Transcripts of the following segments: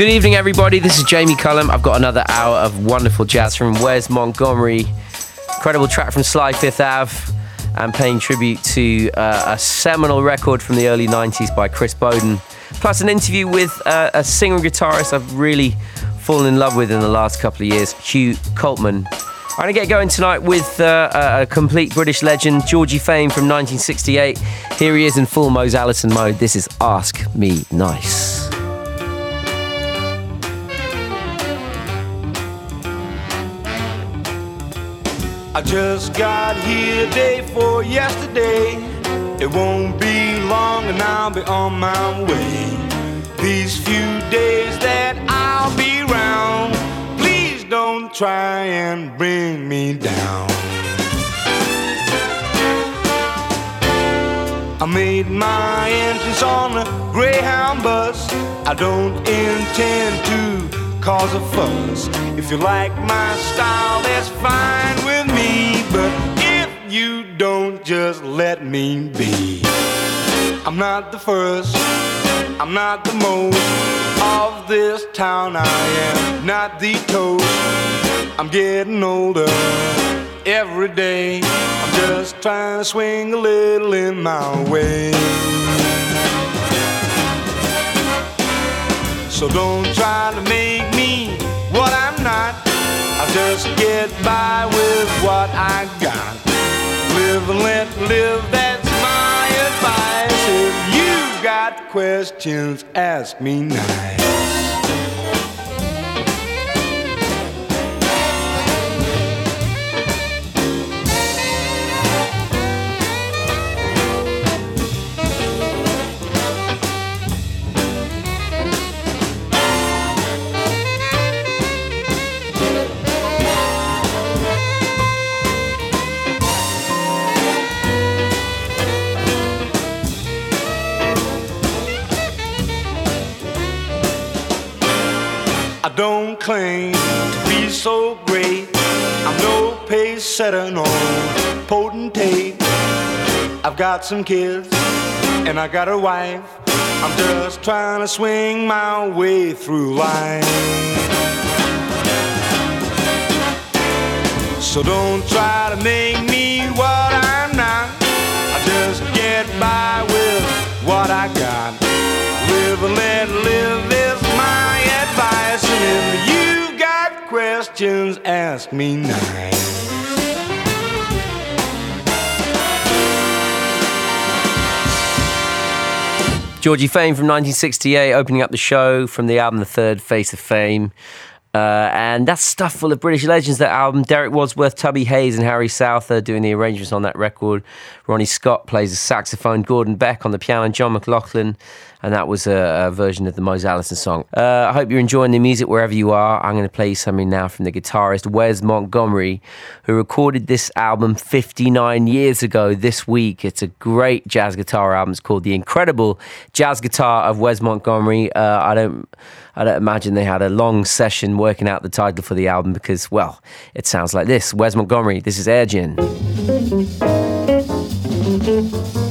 Good evening, everybody. This is Jamie Cullum. I've got another hour of wonderful jazz from Wes Montgomery. Incredible track from Sly Fifth Ave. And paying tribute to uh, a seminal record from the early 90s by Chris Bowden. Plus, an interview with uh, a singer and guitarist I've really fallen in love with in the last couple of years, Hugh Coltman. I'm going to get going tonight with uh, a complete British legend, Georgie Fame from 1968. Here he is in full Mose Allison mode. This is Ask Me Nice. I just got here day for yesterday. It won't be long and I'll be on my way. These few days that I'll be around, please don't try and bring me down. I made my entrance on a Greyhound bus. I don't intend to cause a fuss. If you like my style, that's fine. If you don't, just let me be. I'm not the first, I'm not the most of this town. I am not the toast. I'm getting older every day. I'm just trying to swing a little in my way. So don't try to make me what I'm not. I'll just get by with what I got. Live let live, that's my advice. If you've got questions, ask me nice. Got some kids and I got a wife. I'm just trying to swing my way through life. So don't try to make me what I'm not. I just get by with what I got. Live and let live is my advice. And if you've got questions, ask me nice. Georgie Fame from 1968, opening up the show from the album The Third Face of Fame. Uh, and that's stuff full of British legends. That album, Derek Wadsworth, Tubby Hayes, and Harry South are doing the arrangements on that record. Ronnie Scott plays the saxophone. Gordon Beck on the piano. And John McLaughlin and that was a, a version of the Mose Allison song. Uh, I hope you're enjoying the music wherever you are. I'm going to play you something now from the guitarist Wes Montgomery, who recorded this album 59 years ago this week. It's a great jazz guitar album. It's called The Incredible Jazz Guitar of Wes Montgomery. Uh, I don't. I don't imagine they had a long session working out the title for the album because, well, it sounds like this. Wes Montgomery, this is Airegin thank you.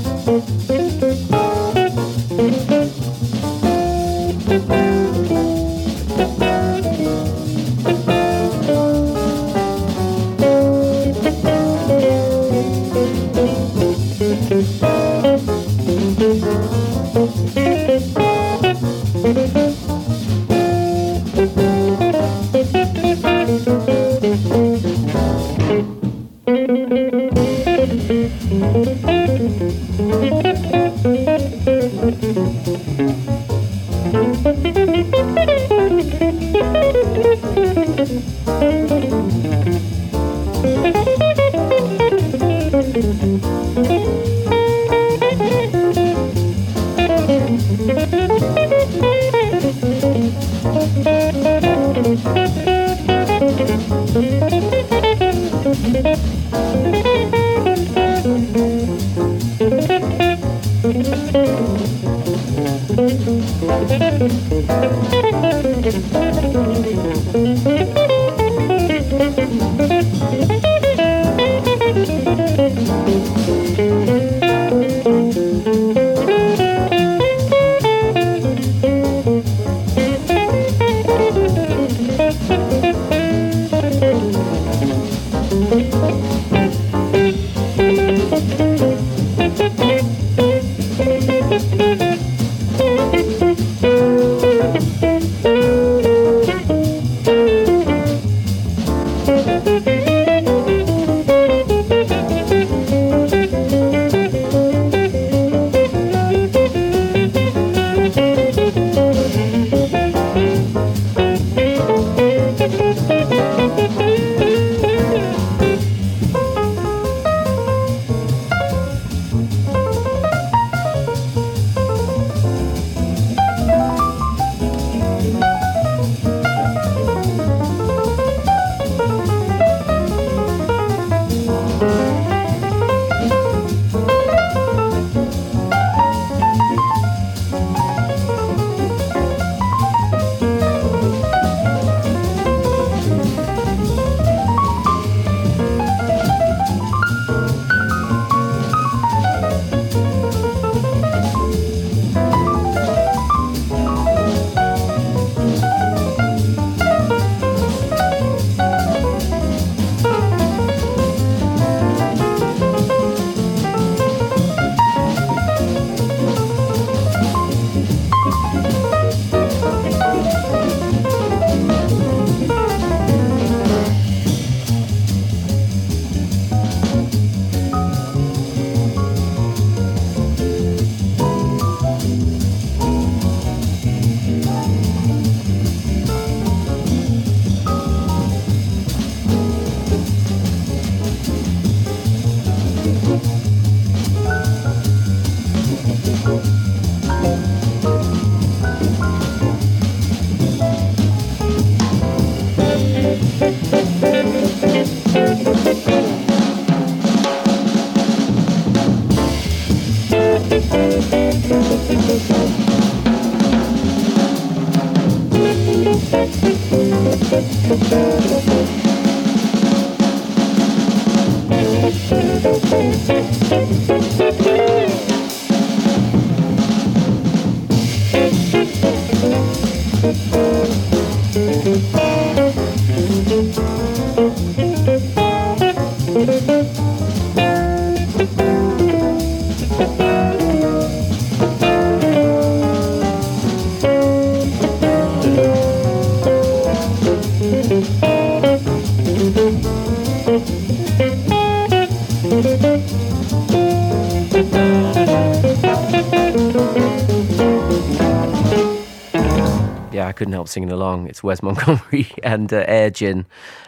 Singing along. It's Wes Montgomery and uh, Air uh,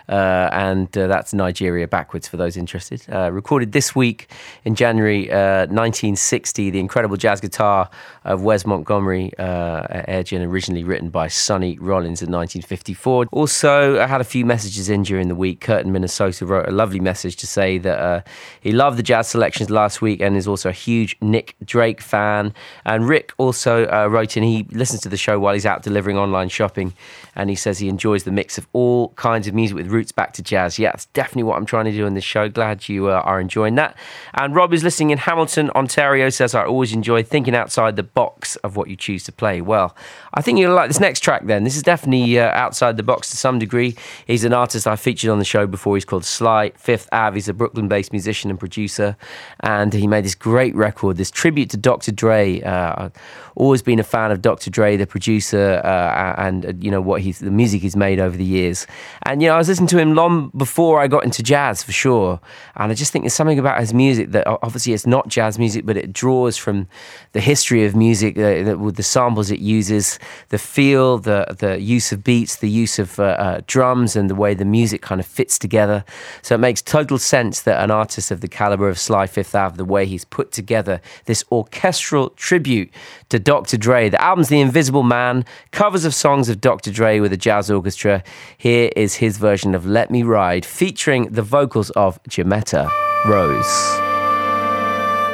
and uh, that's Nigeria backwards for those interested. Uh, recorded this week in January 1960, uh, the incredible jazz guitar of Wes Montgomery, uh, Airegin, originally written by Sonny Rollins in 1954. Also, I had a few messages in during the week. Curtin, Minnesota wrote a lovely message to say that uh, he loved the jazz selections last week and is also a huge Nick Drake fan. And Rick also wrote in, he listens to the show while he's out delivering online shopping, and he says he enjoys the mix of all kinds of music with roots back to jazz. Yeah, that's definitely what I'm trying to do in this show. Glad you uh, are enjoying that. And Rob is listening in Hamilton, Ontario, says, I always enjoy thinking outside the box of what you choose to play. Well, I think you'll like this next track then. This is definitely uh, outside the box to some degree. He's an artist I featured on the show before. He's called Sly Fifth Ave. He's a Brooklyn based musician and producer. And he made this great record, this tribute to Dr. Dre. Uh, always been a fan of Dr. Dre, the producer, uh, and uh, you know what he's the music he's made over the years. And you know, I was listening to him long before I got into jazz for sure. And I just think there's something about his music that obviously it's not jazz music, but it draws from the history of music, uh, with the samples it uses, the feel, the the use of beats, the use of uh, uh, drums, and the way the music kind of fits together. So it makes total sense that an artist of the caliber of Sly Fifth Ave, the way he's put together this orchestral tribute to Dr. Dre. The album's The Invisible Man, covers of songs of Dr. Dre with a jazz orchestra. Here is his version of Let Me Ride, featuring the vocals of Jimetta Rose.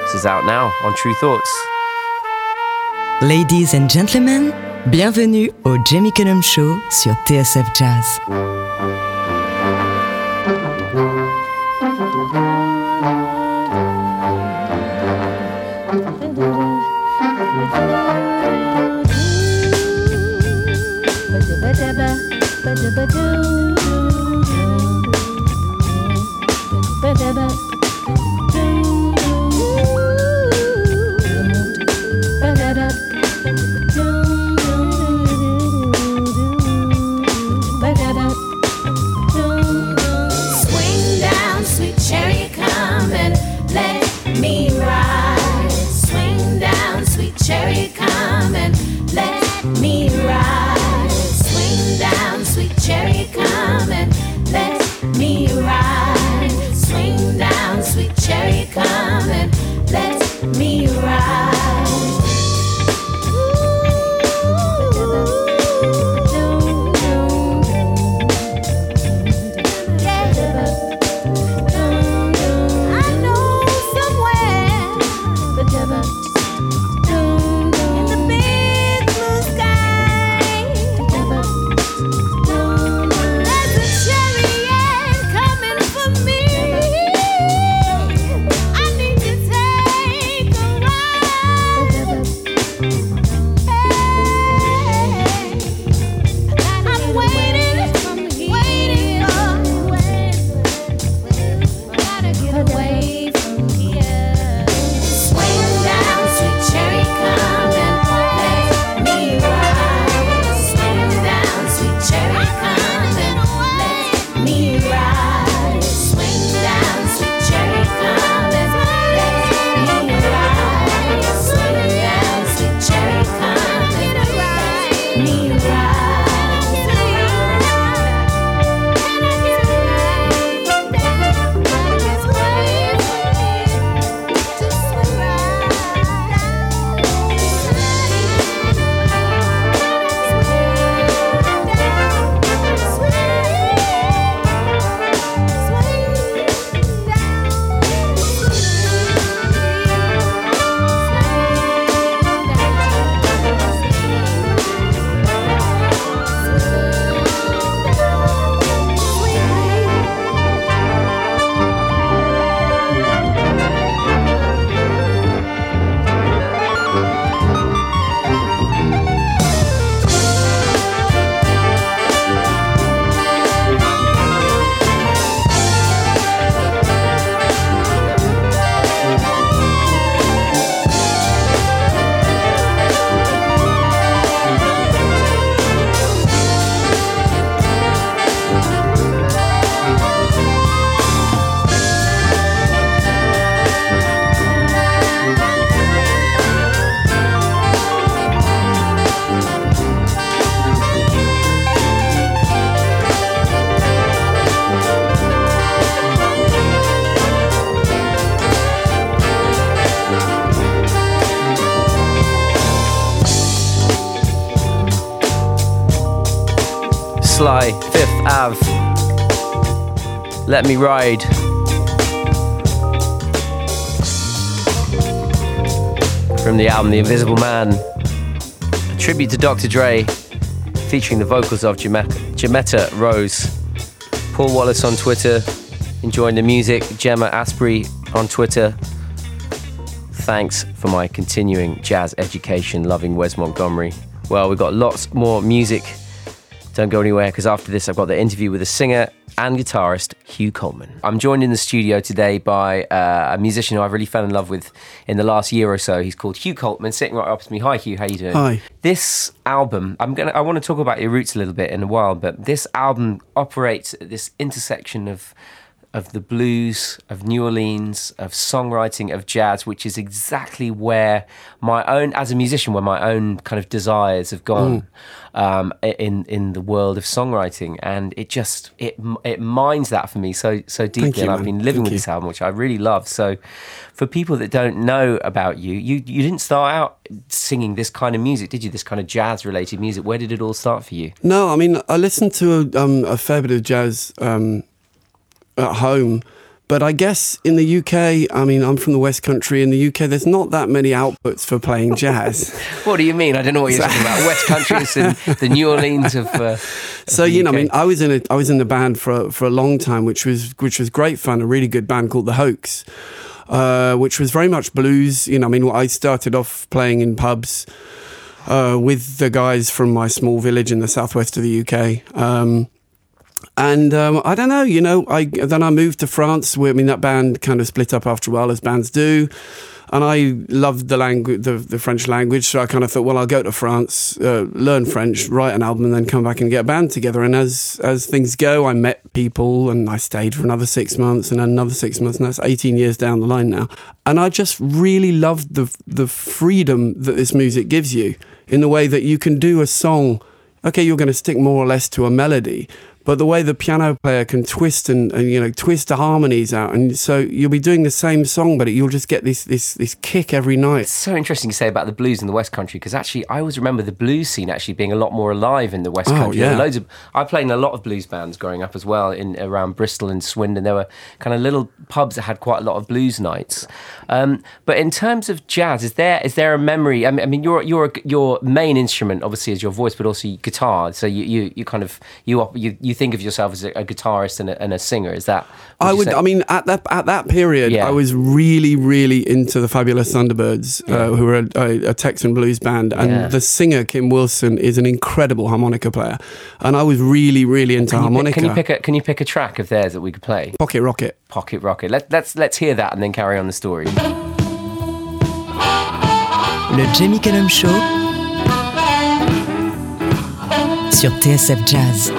This is out now on True Thoughts. Ladies and gentlemen, bienvenue au Jamie Cullum Show sur TSF Jazz. Fifth Ave. Let me ride. From the album The Invisible Man, a tribute to Dr. Dre, featuring the vocals of Jimetta Rose. Paul Wallace on Twitter, enjoying the music. Gemma Asprey on Twitter. Thanks for my continuing jazz education, loving Wes Montgomery. Well, we've got lots more music don't go anywhere because after this, I've got the interview with the singer and guitarist Hugh Coltman. I'm joined in the studio today by uh, a musician who I've really fell in love with in the last year or so. He's called Hugh Coltman, sitting right opposite me. Hi, Hugh. How you doing? Hi. This album, I'm gonna. I want to talk about your roots a little bit in a while, but this album operates at this intersection of of the blues, of New Orleans, of songwriting, of jazz, which is exactly where my own, as a musician, where my own kind of desires have gone mm. um, in in the world of songwriting, and it just it it mines that for me so so deeply, you, and I've been living Thank with you. this album, which I really love. So, for people that don't know about you, you you didn't start out singing this kind of music, did you? This kind of jazz related music. Where did it all start for you? No, I mean I listened to a, um, a fair bit of jazz. Um, at home. But I guess in the UK, I mean, I'm from the West Country. In the UK, there's not that many outputs for playing jazz. what do you mean? I don't know what you're talking about. West Country is the New Orleans of. Uh, so you know, I mean, I was in a I was in the band for for a long time, which was which was great fun. A really good band called the Hoax, uh, which was very much blues. You know, I mean, I started off playing in pubs. Uh, with the guys from my small village in the southwest of the UK. Um, and um, I don't know, you know, I then I moved to France. Where, I mean, that band kind of split up after a while, as bands do. And I loved the language, the, the French language. So I kind of thought, well, I'll go to France, uh, learn French, write an album, and then come back and get a band together. And as as things go, I met people, and I stayed for another six months, and another six months, and that's eighteen years down the line now. And I just really loved the the freedom that this music gives you in the way that you can do a song okay, you're going to stick more or less to a melody, but the way the piano player can twist and, and you know twist the harmonies out, and so you'll be doing the same song, but you'll just get this this this kick every night. It's so interesting you say about the blues in the West Country because actually I always remember the blues scene actually being a lot more alive in the West Oh, Country. Yeah. loads of I played in a lot of blues bands growing up as well in around Bristol and Swindon. There were kind of little pubs that had quite a lot of blues nights. Um, but in terms of jazz, is there is there a memory? I mean, I mean your your your main instrument obviously is your voice, but also guitar. So you you, you kind of you you you think of yourself as a, a guitarist and a, and a singer. Is that? I would. say? I mean, at that at that period, Yeah. I was really, really into the Fabulous Thunderbirds, uh, who were a, a, a Texan blues band, and Yeah. the singer Kim Wilson is an incredible harmonica player, and I was really, really into Can you, pick, harmonica. can you pick a Can you pick a track of theirs that we could play? Pocket Rocket? Pocket Rocket. Let, let's let's hear that and then carry on the story. Le Jamie Cullum Show sur TSF Jazz.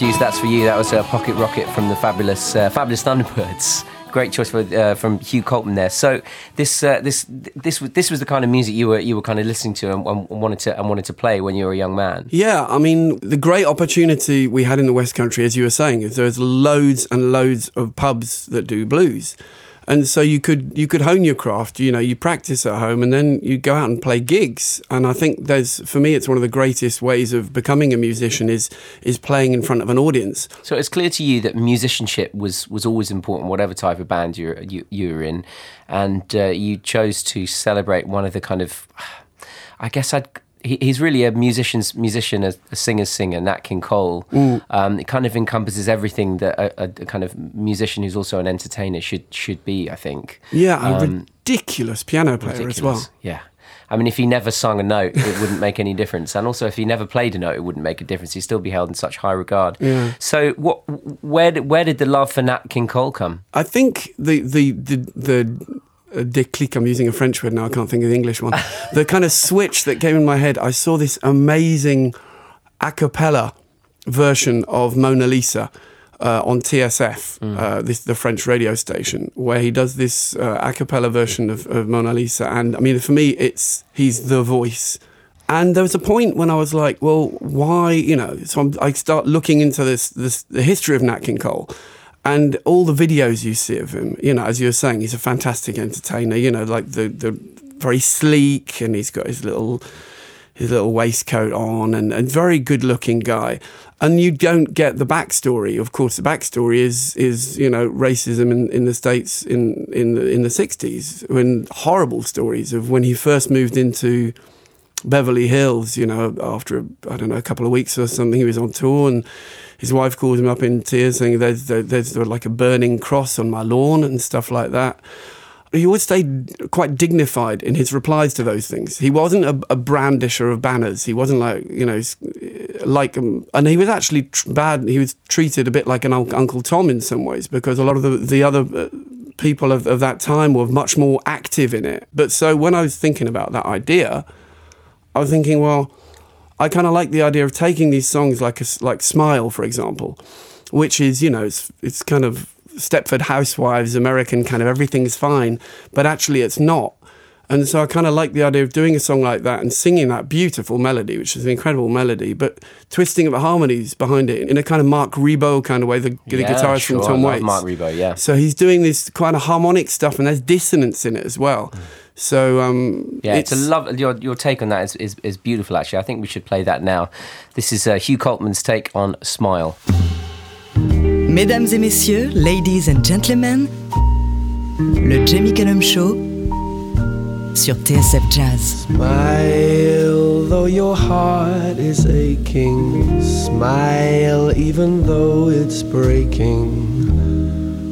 Matthews, that's for you. That was a pocket rocket from the fabulous, uh, fabulous Thunderbirds. Great choice for, uh, from Hugh Coltman there. So this, uh, this, this was this was the kind of music you were you were kind of listening to and, and wanted to and wanted to play when you were a young man. Yeah, I mean, the great opportunity we had in the West Country, as you were saying, is there's loads and loads of pubs that do blues. And so you could you could hone your craft, you know, you practice at home and then you go out and play gigs. And I think there's for me it's one of the greatest ways of becoming a musician is is playing in front of an audience. So it's clear to you that musicianship was was always important, whatever type of band you're, you you were in, and uh, you chose to celebrate one of the kind of, I guess I'd. He, he's really a musician's musician, a, a singer's singer, Nat King Cole. Um, it kind of encompasses everything that a, a, kind of musician who's also an entertainer should should be. I think. Yeah, a ridiculous piano player as Um, well. Yeah. I mean, if he never sung a note, it wouldn't make any difference. And also, if he never played a note, it wouldn't make a difference. He'd still be held in such high regard. Yeah. So, what? Where did where did the love for Nat King Cole come? I think the the the the déclic. I'm using a French word now. I can't think of the English one. the kind of switch that came in my head. I saw this amazing a cappella version of Mona Lisa. Uh, on TSF, uh, this the French radio station, where he does this uh, a cappella version of, of Mona Lisa, and I mean, for me, it's he's the voice. And there was a point when I was like, well, why, you know? So I'm, I start looking into this, this, the history of Nat King Cole, and all the videos you see of him. You know, as you were saying, he's a fantastic entertainer. You know, like the the very sleek, and he's got his little his little waistcoat on, and a very good looking guy. And you don't get the backstory. Of course, the backstory is is you know racism in, in the states in in the in the sixties, when horrible stories of when he first moved into Beverly Hills, you know, after I don't know a couple of weeks or something, he was on tour, and his wife calls him up in tears, saying, "There's there's, there's like a burning cross on my lawn and stuff like that." he always stayed quite dignified in his replies to those things. He wasn't a, a brandisher of banners. He wasn't like you know, like, um, and he was actually tr- bad. He was treated a bit like an un- Uncle Tom in some ways because a lot of the the other. Uh, People of, of that time were much more active in it. But so when I was thinking about that idea, I was thinking, well, I kind of like the idea of taking these songs like a like Smile, for example, which is you know it's it's kind of Stepford Housewives, American kind of everything's fine, but actually it's not. And so I kind of like the idea of doing a song like that and singing that beautiful melody, which is an incredible melody, but twisting up the harmonies behind it in a kind of Marc Ribot kind of way, the, the Yeah, guitarist sure, from Tom Waits. Marc Ribot, yeah. So he's doing this kind of harmonic stuff, and there's dissonance in it as well. Mm. So um, Yeah, it's, a love. Your your take on that is, is is beautiful. Actually, I think we should play that now. This is uh, Hugh Coltman's take on Smile. Mesdames et messieurs, ladies and gentlemen, le Jamie Cullum Show sur TSF Jazz. Smile though your heart is aching. Smile even though it's breaking.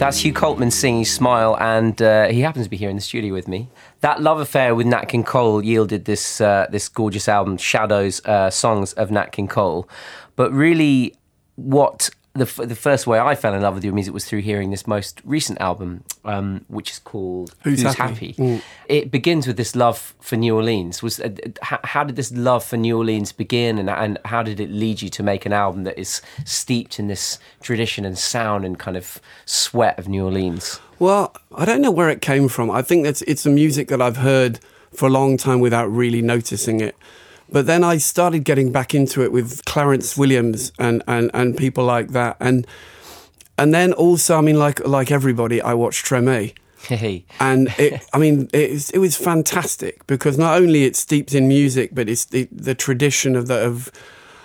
That's Hugh Coltman singing Smile, and uh, he happens to be here in the studio with me. That love affair with Nat King Cole yielded this uh, this gorgeous album, Shadows, uh, songs of Nat King Cole. But really, what the, f- the first way I fell in love with your music was through hearing this most recent album, um, which is called Who's Happy. Happy? It begins with this love for New Orleans. Was uh, how, how did this love for New Orleans begin, and, and how did it lead you to make an album that is steeped in this tradition and sound and kind of sweat of New Orleans? Well, I don't know where it came from. I think that's it's a music that I've heard for a long time without really noticing it. But then I started getting back into it with Clarence Williams and, and, and people like that. And and then also, I mean, like like everybody, I watched Treme. Hey, And it, I mean, it, was- it was fantastic because not only it's steeped in music, but it's the, the tradition of the of.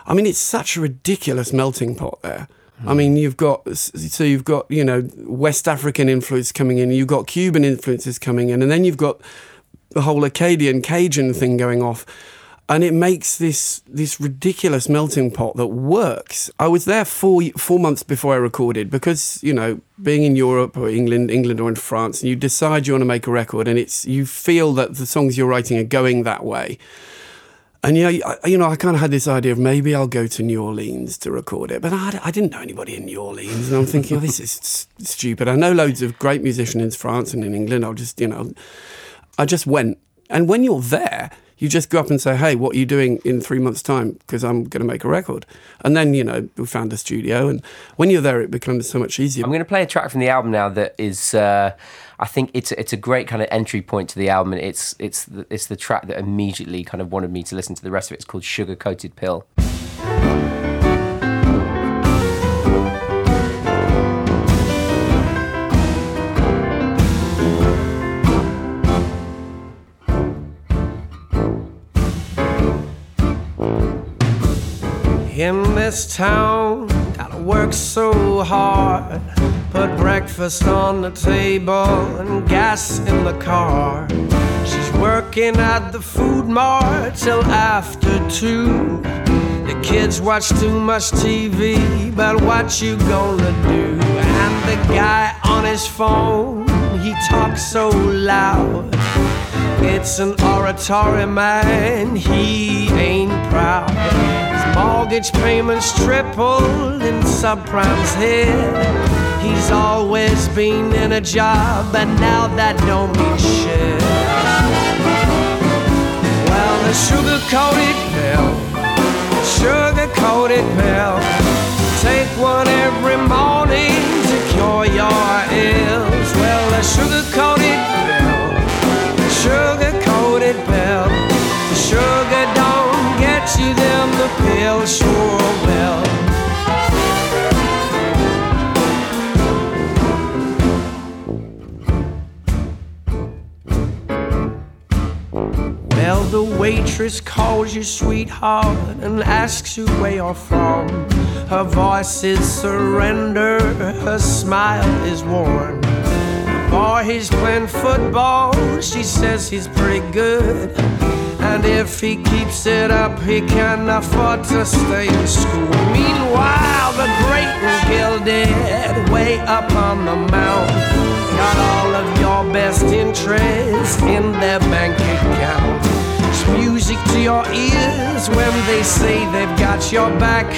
I mean, it's such a ridiculous melting pot there. I hmm. mean, you've got so you've got you know West African influence coming in, you've got Cuban influences coming in, and then you've got the whole Acadian Cajun thing going off. And it makes this this ridiculous melting pot that works. I was there four four months before I recorded because you know being in Europe or England, England or in France, and you decide you want to make a record, and it's you feel that the songs you're writing are going that way. And yeah, I, you know, I kind of had this idea of maybe I'll go to New Orleans to record it, but I, I didn't know anybody in New Orleans, and I'm thinking, oh, this is s- stupid. I know loads of great musicians in France and in England. I'll just, you know, I just went, and when you're there, you just go up and say, "Hey, what are you doing in three months' time?" Because I'm going to make a record, and then you know we found a studio, and when you're there, it becomes so much easier. I'm going to play a track from the album now that is, uh, I think it's it's a great kind of entry point to the album. And it's it's the, it's the track that immediately kind of wanted me to listen to the rest of it. It's called Sugar Coated Pill. This town, gotta work so hard. Put breakfast on the table and gas in the car. She's working at the food mart till after two. The kids watch too much TV, but what you gonna do? And the guy on his phone, he talks so loud. It's an oratory man, he ain't proud. Mortgage payments tripled in subprime's head. He's always been in a job, but now that don't mean shit. Well, the sugar coated pill, sugar coated pill. Take one every morning to cure your ills. Well, the sugar coated pill, pill sure will. Well, the waitress calls you sweetheart and asks you where you're from. Her voice is surrender, her smile is warm. The boy, he's playing football, she says he's pretty good. And if he keeps it up, he can afford to stay in school. Meanwhile, the great and gilded, way up on the mountain, got all of your best interest in their bank account. It's music to your ears when they say they've got your back.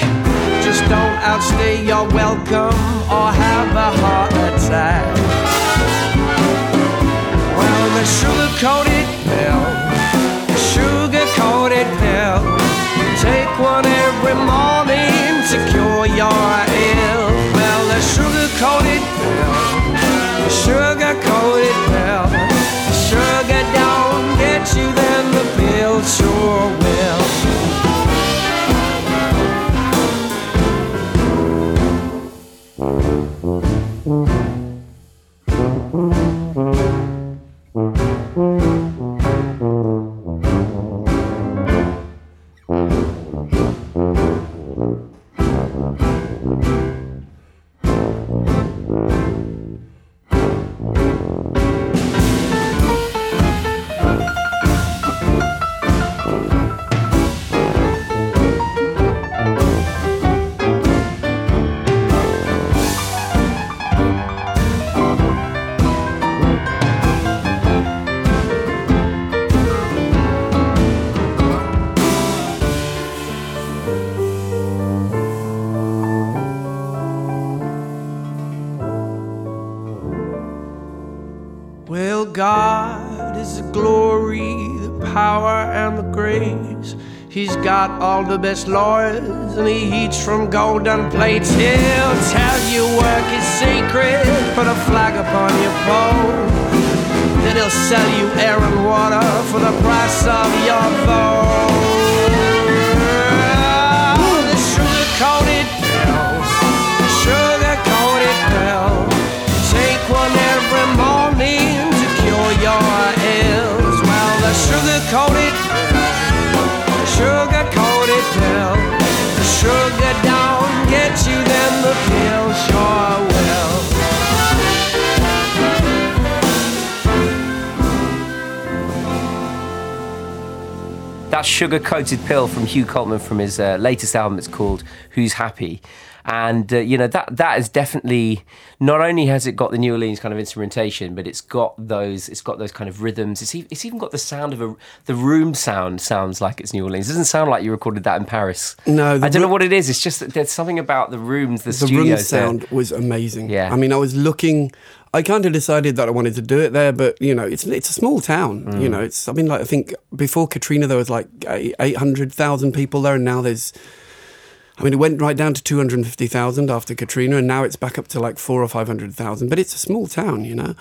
Just don't outstay your welcome or have a heart attack. Well, the sugar coated pill, coated pill. Take one every morning to cure your ill. Well, the sugar coated pill, sugar coated pill. Sugar don't get you, then the pill sure will. Well, got all the best lawyers, and he eats from golden plates. He'll tell you work is secret, put a flag upon your pole. Then he'll sell you air and water for the price of your vote. The sugar-coated pill, sugar-coated pill. Take one every morning to cure your ills. Well, the sugar-coated sugar-coated. The sugar don't get you, then the pill sure will. That sugar coated pill from Hugh Coltman from his uh, latest album. It's called Who's Happy. And uh, you know that that is definitely not only has it got the New Orleans kind of instrumentation, but it's got those it's got those kind of rhythms. It's, e- it's even got the sound of a the room sound sounds like it's New Orleans. It doesn't sound like you recorded that in Paris. No, I don't know what it is. It's just that there's something about the rooms, the, the room there. sound was amazing. Yeah. I mean, I was looking. I kind of decided that I wanted to do it there, but you know, it's it's a small town. Mm. You know, it's. I mean, like I think before Katrina there was like eight hundred thousand people there, and now there's. I mean, it went right down to two hundred fifty thousand after Katrina, and now it's back up to like four or five hundred thousand. But it's a small town, you know.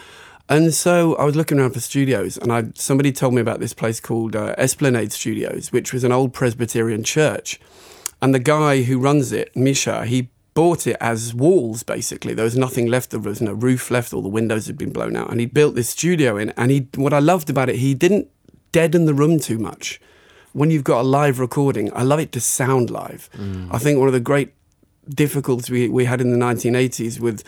And so I was looking around for studios, and I somebody told me about this place called uh, Esplanade Studios, which was an old Presbyterian church. And the guy who runs it, Misha, he bought it as walls basically. There was nothing left. There was no roof left. All the windows had been blown out. And he built this studio in. And he, what I loved about it, he didn't deaden the room too much. When you've got a live recording, I love it to sound live. Mm. I think one of the great difficulties we, we had in the 1980s with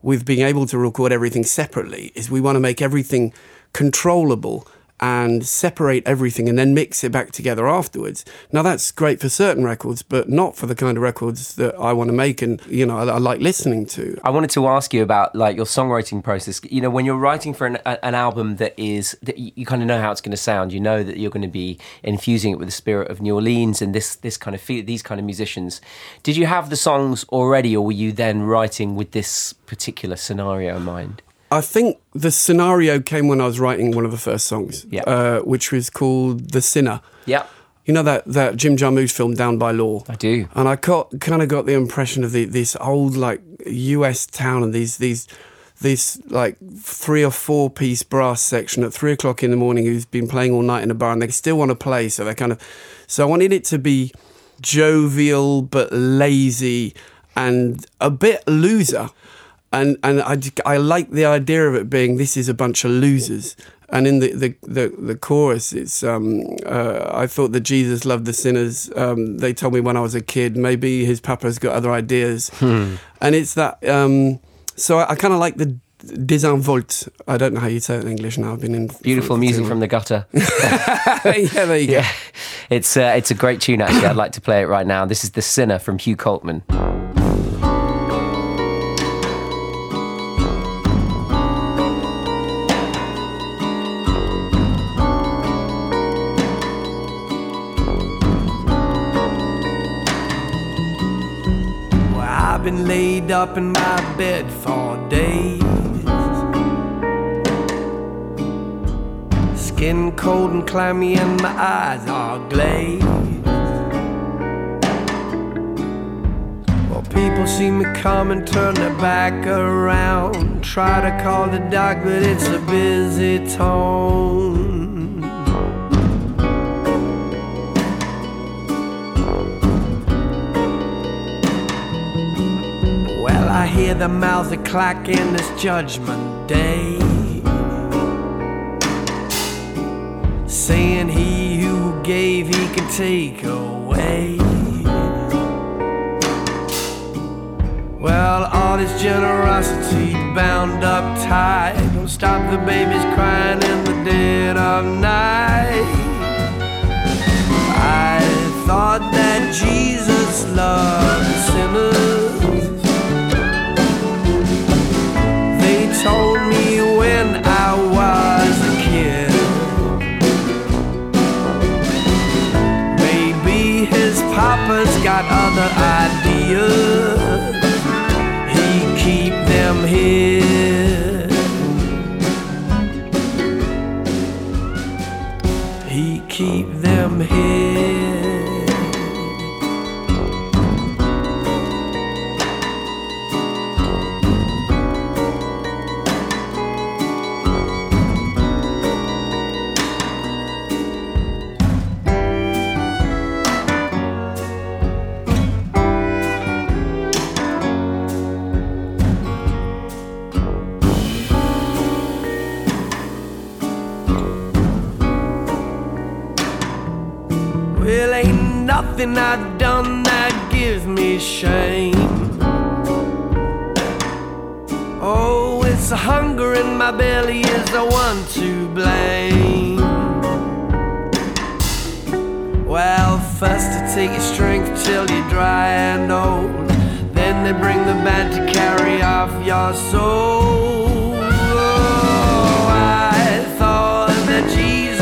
with being able to record everything separately is we want to make everything controllable and separate everything and then mix it back together afterwards. Now that's great for certain records, but not for the kind of records that I want to make and you know I, I like listening to. I wanted to ask you about like your songwriting process. You know, when you're writing for an, an album that is that you, you kind of know how it's going to sound. You know that you're going to be infusing it with the spirit of New Orleans and this this kind of feel, these kind of musicians. Did you have the songs already, or were you then writing with this particular scenario in mind? I think the scenario came when I was writing one of the first songs, Yeah. uh, which was called "The Sinner." Yeah, You know that that Jim Jarmusch film "Down by Law." I do. and I got kind of got the impression of the, this old like U.S. town and these these these like three or four piece brass section at three o'clock in the morning who's been playing all night in a bar and they still want to play, so they kind of so I wanted it to be jovial but lazy and a bit loser. And and I, I like the idea of it being this is a bunch of losers. And in the the, the, the chorus, it's um, uh, I thought that Jesus loved the sinners. Um, they told me when I was a kid. Maybe his papa's got other ideas, and it's that. Um, so I, I kind of like the désinvolte. I don't know how you say it in English now. I've been in Beautiful music from the gutter. yeah, there you go. yeah, it's uh, it's a great tune actually. I'd like to play it right now. This is the Sinner from Hugh Coltman. Laid up in my bed for days. Skin cold and clammy, and my eyes are glazed. Well, people see me come and turn their back around. Try to call the doc, but it's a busy tone. I hear the mouths a clack in this judgment day. Saying he who gave, he can take away. Well, all this generosity bound up tight. Don't stop the babies crying in the dead of night. I thought that Jesus loved sinners. Got other ideas. He keep them hid. He keep them hid. Nothing I've done that gives me shame. Oh, it's the hunger in my belly is the one to blame. Well, first to take your strength till you're dry and old. Then they bring the band to carry off your soul. Oh, I thought that Jesus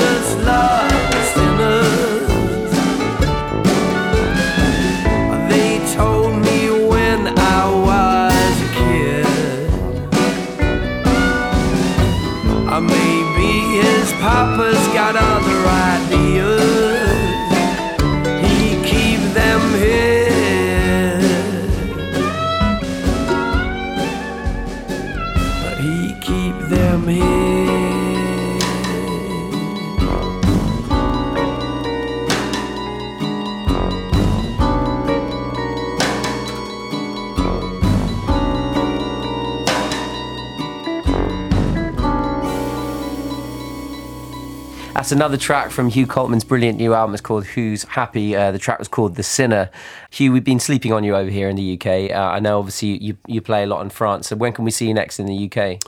That's another track from Hugh Coltman's brilliant new album. It's called Who's Happy. Uh, the track was called The Sinner. Hugh, we've been sleeping on you over here in the UK. Uh, I know, obviously, you, you play a lot in France. So when can we see you next in the UK?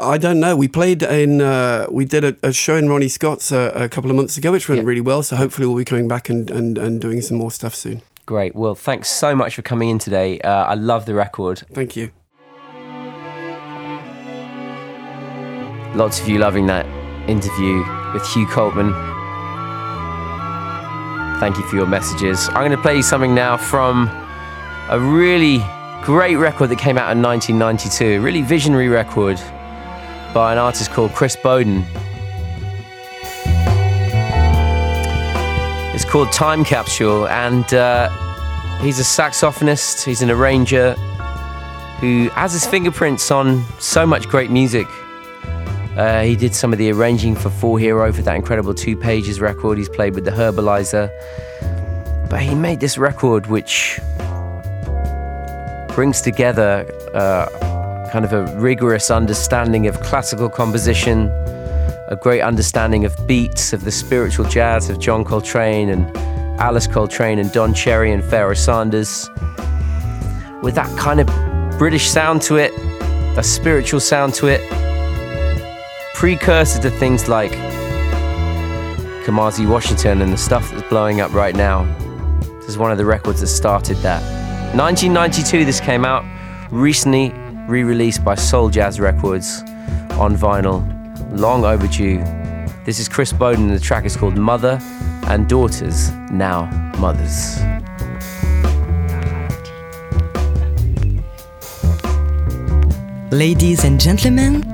I don't know. We played in, uh, we did a, a show in Ronnie Scott's uh, a couple of months ago, which went Yeah. really well. So hopefully we'll be coming back and, and, and doing some more stuff soon. Great. Well, thanks so much for coming in today. Uh, I love the record. Thank you. Lots of you loving that interview with Hugh Coltman. Thank you for your messages. I'm going to play you something now from a really great record that came out in 1992, a really visionary record by an artist called Chris Bowden. It's called Time Capsule, and uh, he's a saxophonist, he's an arranger who has his fingerprints on so much great music. Uh, he did some of the arranging for Four Hero for that incredible Two Pages record. He's played with the Herbaliser. But he made this record which brings together uh, kind of a rigorous understanding of classical composition, a great understanding of beats, of the spiritual jazz of John Coltrane and Alice Coltrane and Don Cherry and Pharoah Sanders, with that kind of British sound to it, a spiritual sound to it precursor to things like Kamasi Washington and the stuff that's blowing up right now. This is one of the records that started that. 1992, this came out, recently re released by Soul Jazz Records on vinyl. Long overdue. This is Chris Bowden, and the track is called Mother and Daughters, Now Mothers. Ladies and gentlemen,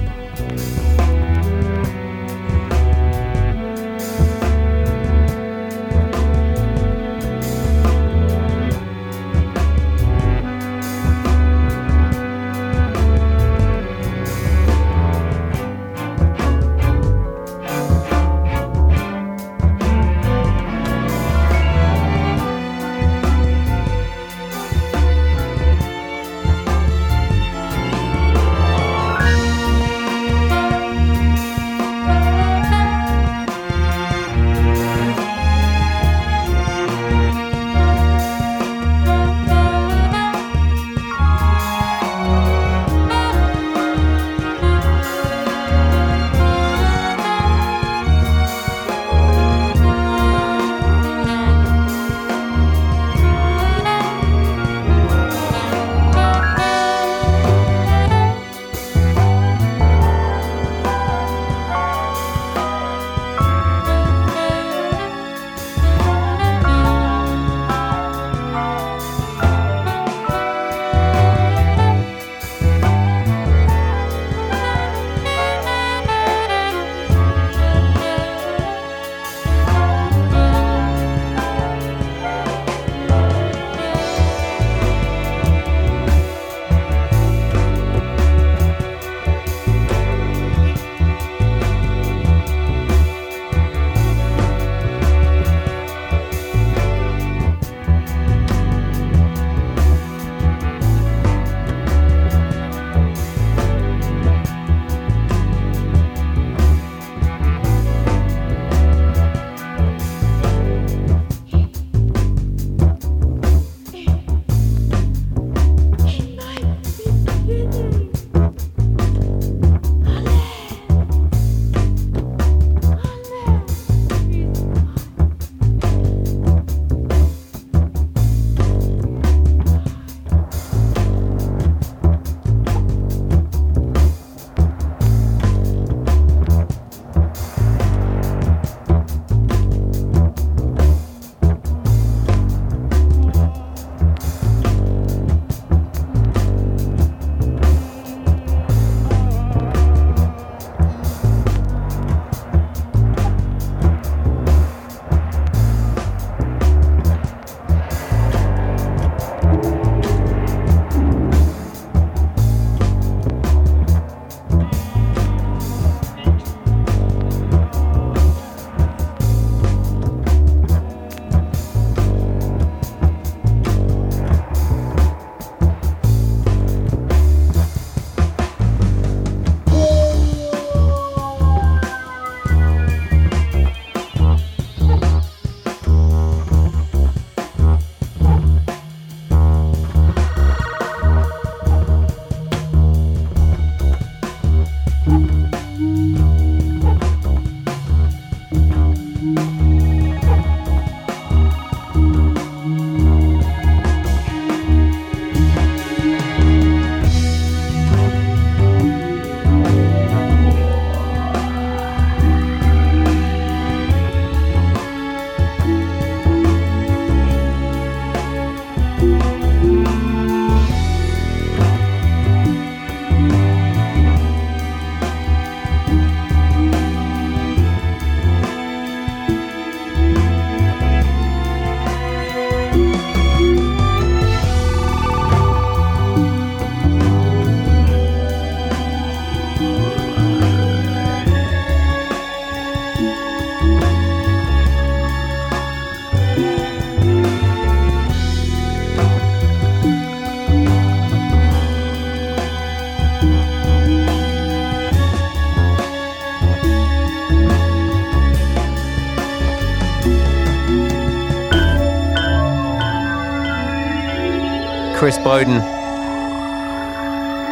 Bowden.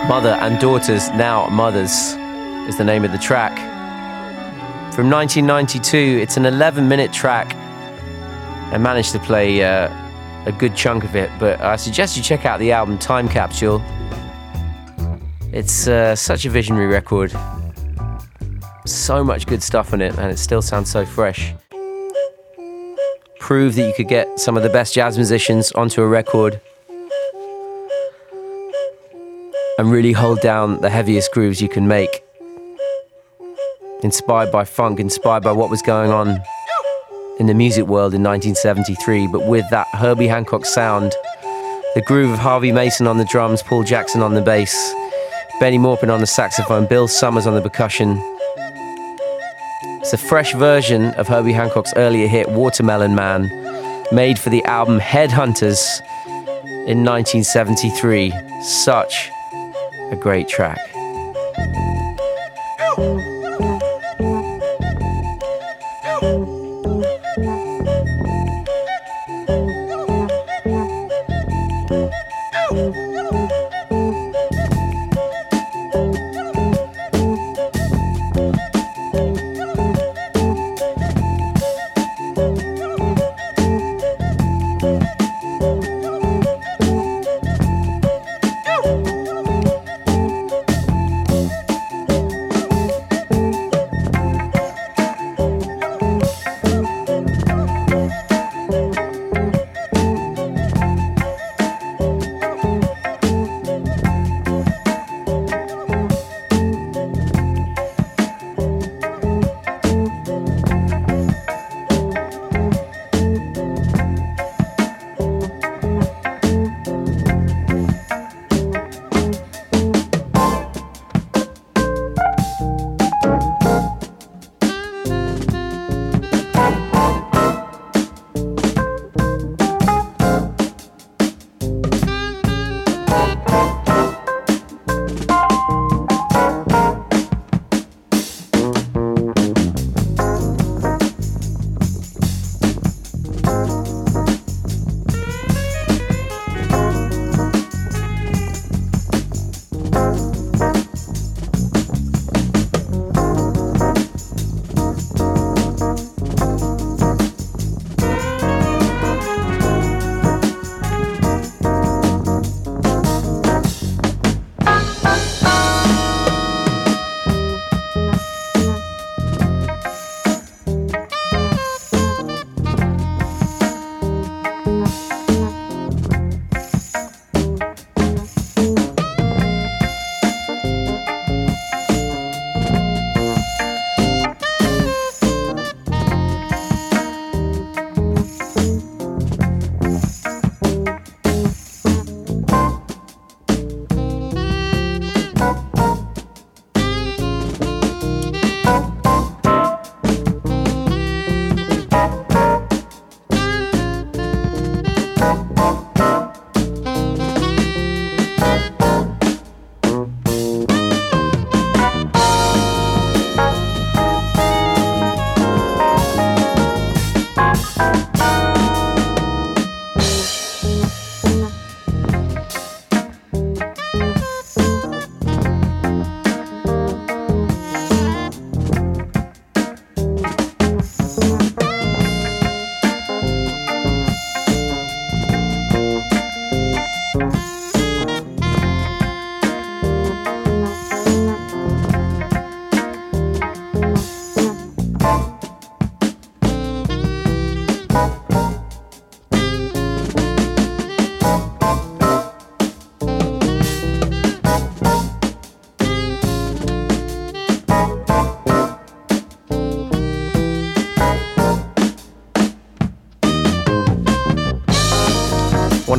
Mother and Daughters, Now Mothers, is the name of the track. From 1992, it's an 11 minute track. I managed to play uh, a good chunk of it, but I suggest you check out the album Time Capsule. It's uh, such a visionary record. So much good stuff on it, and it still sounds so fresh. Prove that you could get some of the best jazz musicians onto a record and really hold down the heaviest grooves you can make. Inspired by funk, inspired by what was going on in the music world in 1973, but with that Herbie Hancock sound, the groove of Harvey Mason on the drums, Paul Jackson on the bass, Bennie Maupin on the saxophone, Bill Summers on the percussion. It's a fresh version of Herbie Hancock's earlier hit Watermelon Man, made for the album Headhunters in 1973. Such a great track.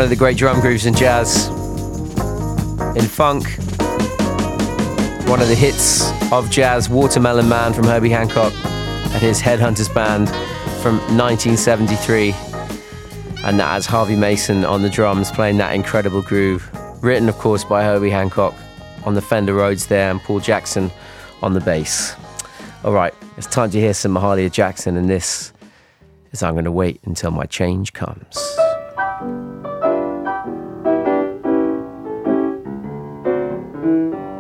One of the great drum grooves in jazz. In funk, one of the hits of jazz, Watermelon Man from Herbie Hancock and his Headhunters Band from 1973. And that has Harvey Mason on the drums playing that incredible groove. Written, of course, by Herbie Hancock on the Fender Rhodes there and Paul Jackson on the bass. All right, it's time to hear some Mahalia Jackson, and this is I'm going to wait until my change comes.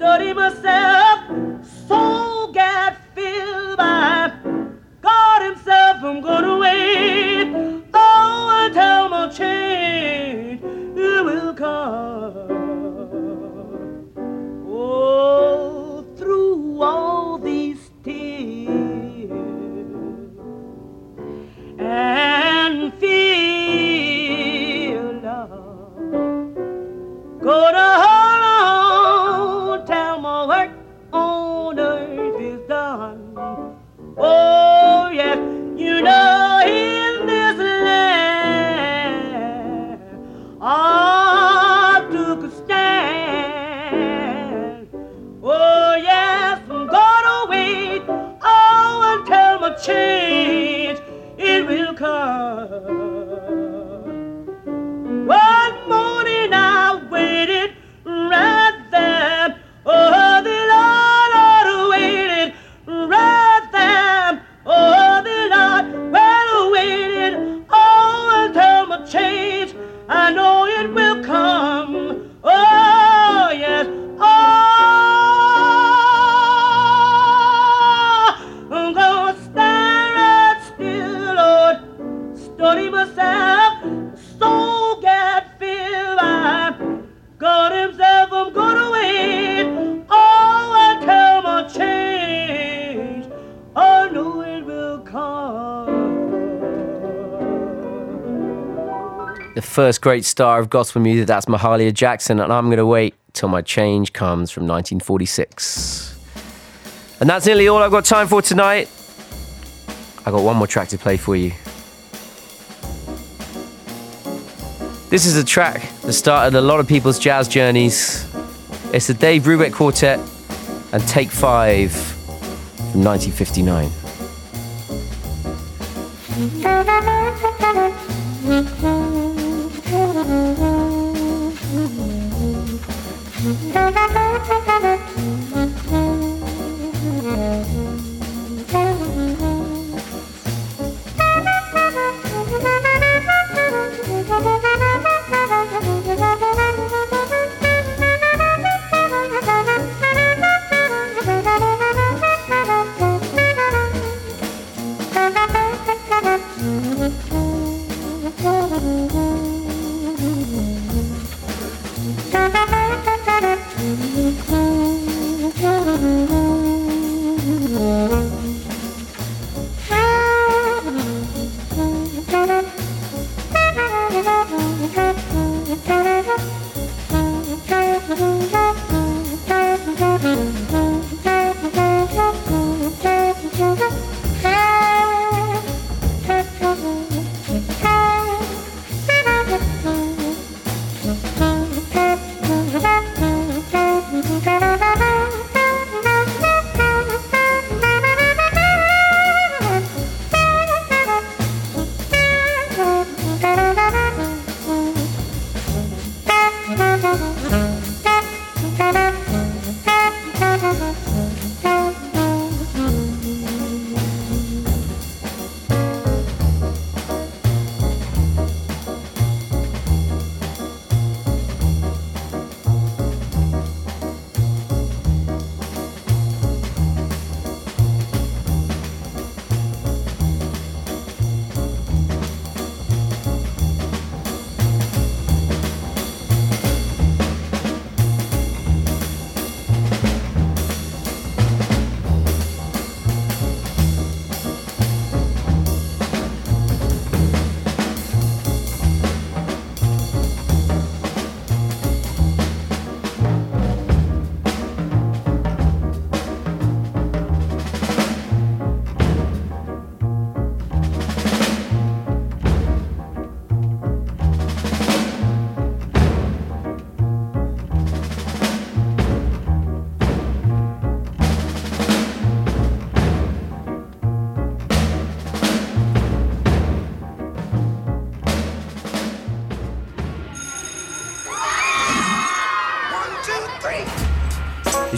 داریم مثل first great star of gospel music, that's Mahalia Jackson, and I'm going to wait till my change comes from 1946. And that's nearly all I've got time for tonight. I got one more track to play for you. This is a track that started a lot of people's jazz journeys. It's the Dave Brubeck Quartet and Take Five from 1959. Thank you.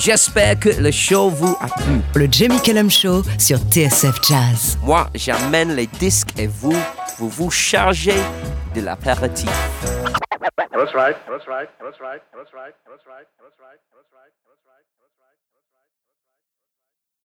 J'espère que le show vous a plu. Le Jamie Cullum Show sur TSF Jazz. Moi, j'amène les disques et vous, vous vous chargez de l'apéritif. That's right. That's right. That's right. That's right. That's right. That's right.